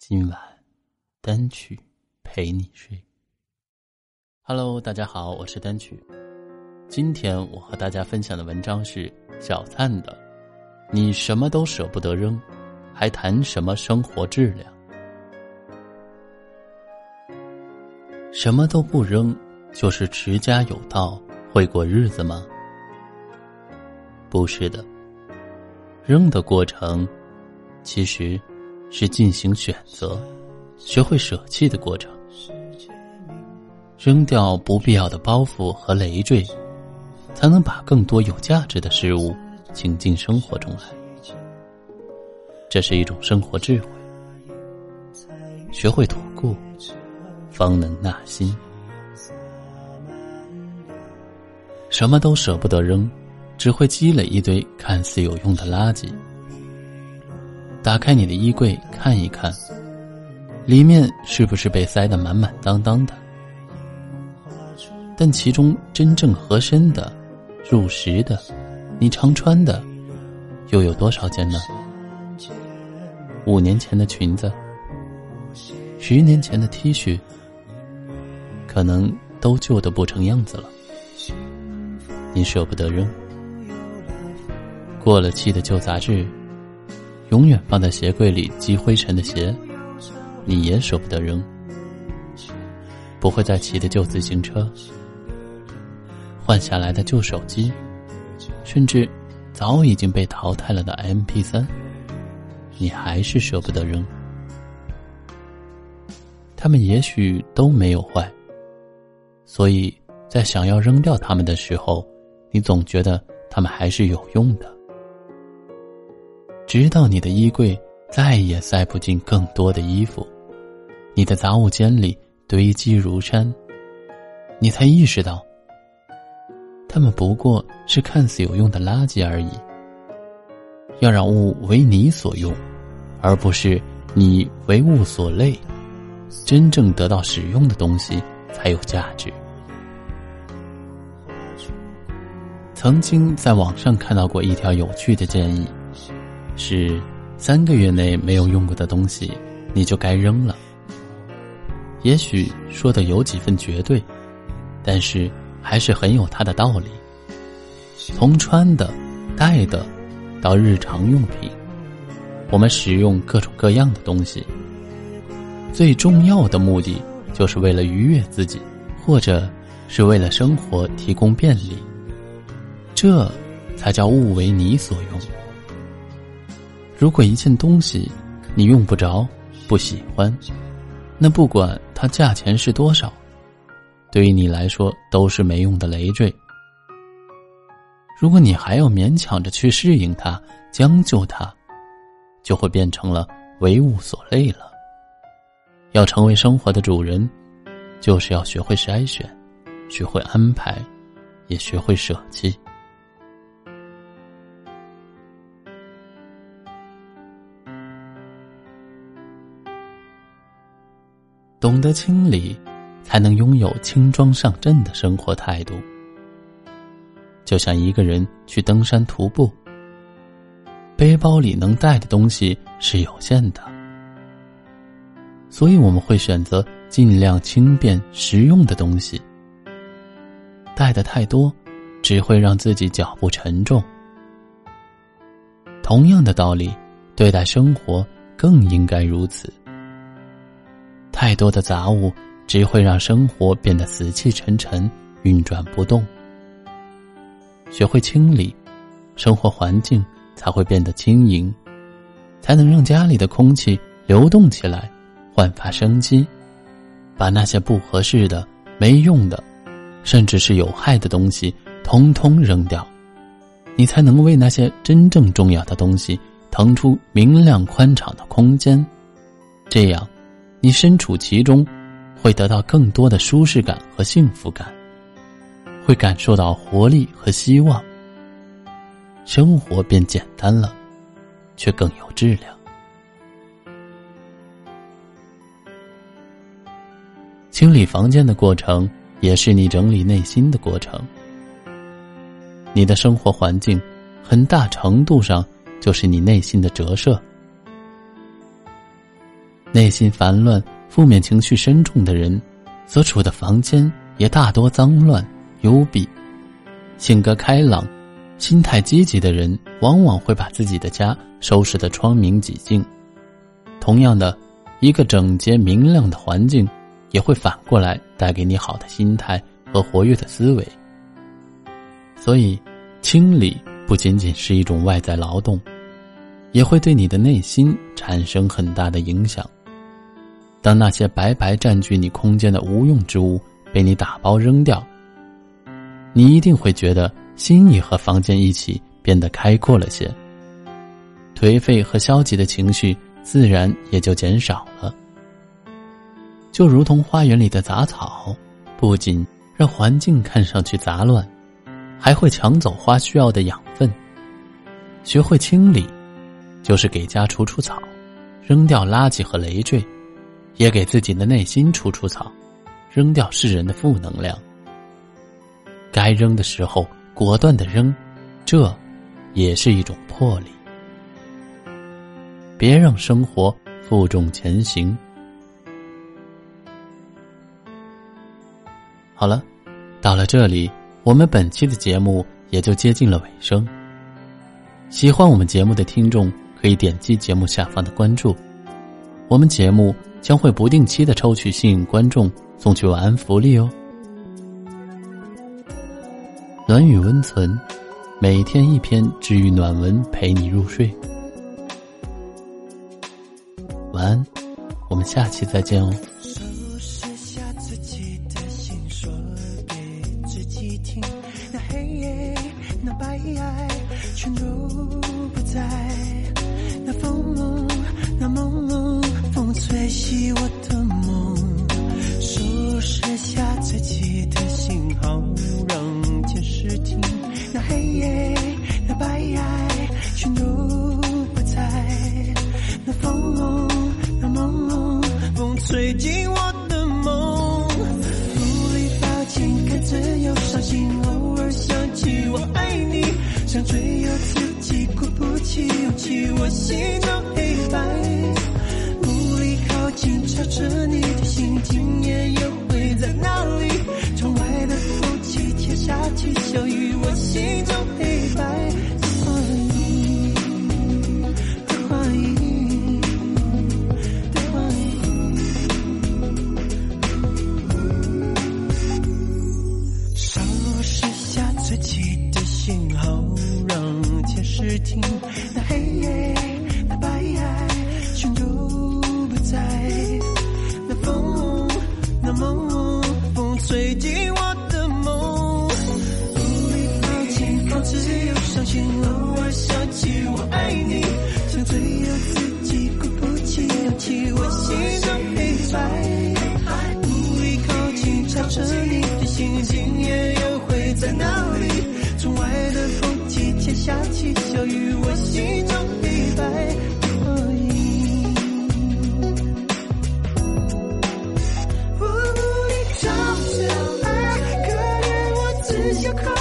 今晚，单曲陪你睡。Hello，大家好，我是单曲。今天我和大家分享的文章是小灿的。你什么都舍不得扔，还谈什么生活质量？什么都不扔，就是持家有道，会过日子吗？不是的，扔的过程，其实。是进行选择，学会舍弃的过程。扔掉不必要的包袱和累赘，才能把更多有价值的事物请进生活中来。这是一种生活智慧。学会吐故，方能纳新。什么都舍不得扔，只会积累一堆看似有用的垃圾。打开你的衣柜看一看，里面是不是被塞得满满当当的？但其中真正合身的、入时的、你常穿的，又有多少件呢？五年前的裙子，十年前的 T 恤，可能都旧的不成样子了。你舍不得扔，过了期的旧杂志。永远放在鞋柜里积灰尘的鞋，你也舍不得扔；不会再骑的旧自行车，换下来的旧手机，甚至早已经被淘汰了的 M P 三，你还是舍不得扔。他们也许都没有坏，所以在想要扔掉他们的时候，你总觉得他们还是有用的。直到你的衣柜再也塞不进更多的衣服，你的杂物间里堆积如山，你才意识到，他们不过是看似有用的垃圾而已。要让物为你所用，而不是你为物所累，真正得到使用的东西才有价值。曾经在网上看到过一条有趣的建议。是三个月内没有用过的东西，你就该扔了。也许说的有几分绝对，但是还是很有它的道理。从穿的、戴的，到日常用品，我们使用各种各样的东西，最重要的目的就是为了愉悦自己，或者是为了生活提供便利。这才叫物为你所用。如果一件东西你用不着、不喜欢，那不管它价钱是多少，对于你来说都是没用的累赘。如果你还要勉强着去适应它、将就它，就会变成了为物所累了。要成为生活的主人，就是要学会筛选，学会安排，也学会舍弃。懂得清理，才能拥有轻装上阵的生活态度。就像一个人去登山徒步，背包里能带的东西是有限的，所以我们会选择尽量轻便实用的东西。带的太多，只会让自己脚步沉重。同样的道理，对待生活更应该如此。太多的杂物只会让生活变得死气沉沉、运转不动。学会清理，生活环境才会变得轻盈，才能让家里的空气流动起来，焕发生机。把那些不合适的、没用的，甚至是有害的东西，通通扔掉，你才能为那些真正重要的东西腾出明亮宽敞的空间。这样，你身处其中，会得到更多的舒适感和幸福感，会感受到活力和希望，生活变简单了，却更有质量。清理房间的过程，也是你整理内心的过程。你的生活环境，很大程度上就是你内心的折射。内心烦乱、负面情绪深重的人，所处的房间也大多脏乱、幽闭；性格开朗、心态积极的人，往往会把自己的家收拾得窗明几净。同样的，一个整洁明亮的环境，也会反过来带给你好的心态和活跃的思维。所以，清理不仅仅是一种外在劳动，也会对你的内心产生很大的影响。当那些白白占据你空间的无用之物被你打包扔掉，你一定会觉得心意和房间一起变得开阔了些，颓废和消极的情绪自然也就减少了。就如同花园里的杂草，不仅让环境看上去杂乱，还会抢走花需要的养分。学会清理，就是给家除除草，扔掉垃圾和累赘。也给自己的内心除除草，扔掉世人的负能量。该扔的时候果断的扔，这也是一种魄力。别让生活负重前行。好了，到了这里，我们本期的节目也就接近了尾声。喜欢我们节目的听众可以点击节目下方的关注，我们节目。将会不定期的抽取幸运观众送去晚安福利哦。暖语温存，每天一篇治愈暖文陪你入睡。晚安，我们下期再见哦。吹熄我的梦，收拾下自己的信号，让监视器那黑夜、那白爱全都不在。那风，那梦，风吹进我的梦，努力抱紧，看自由伤心，偶尔想起我爱你，想追有自己鼓不起勇气，我心心。your car.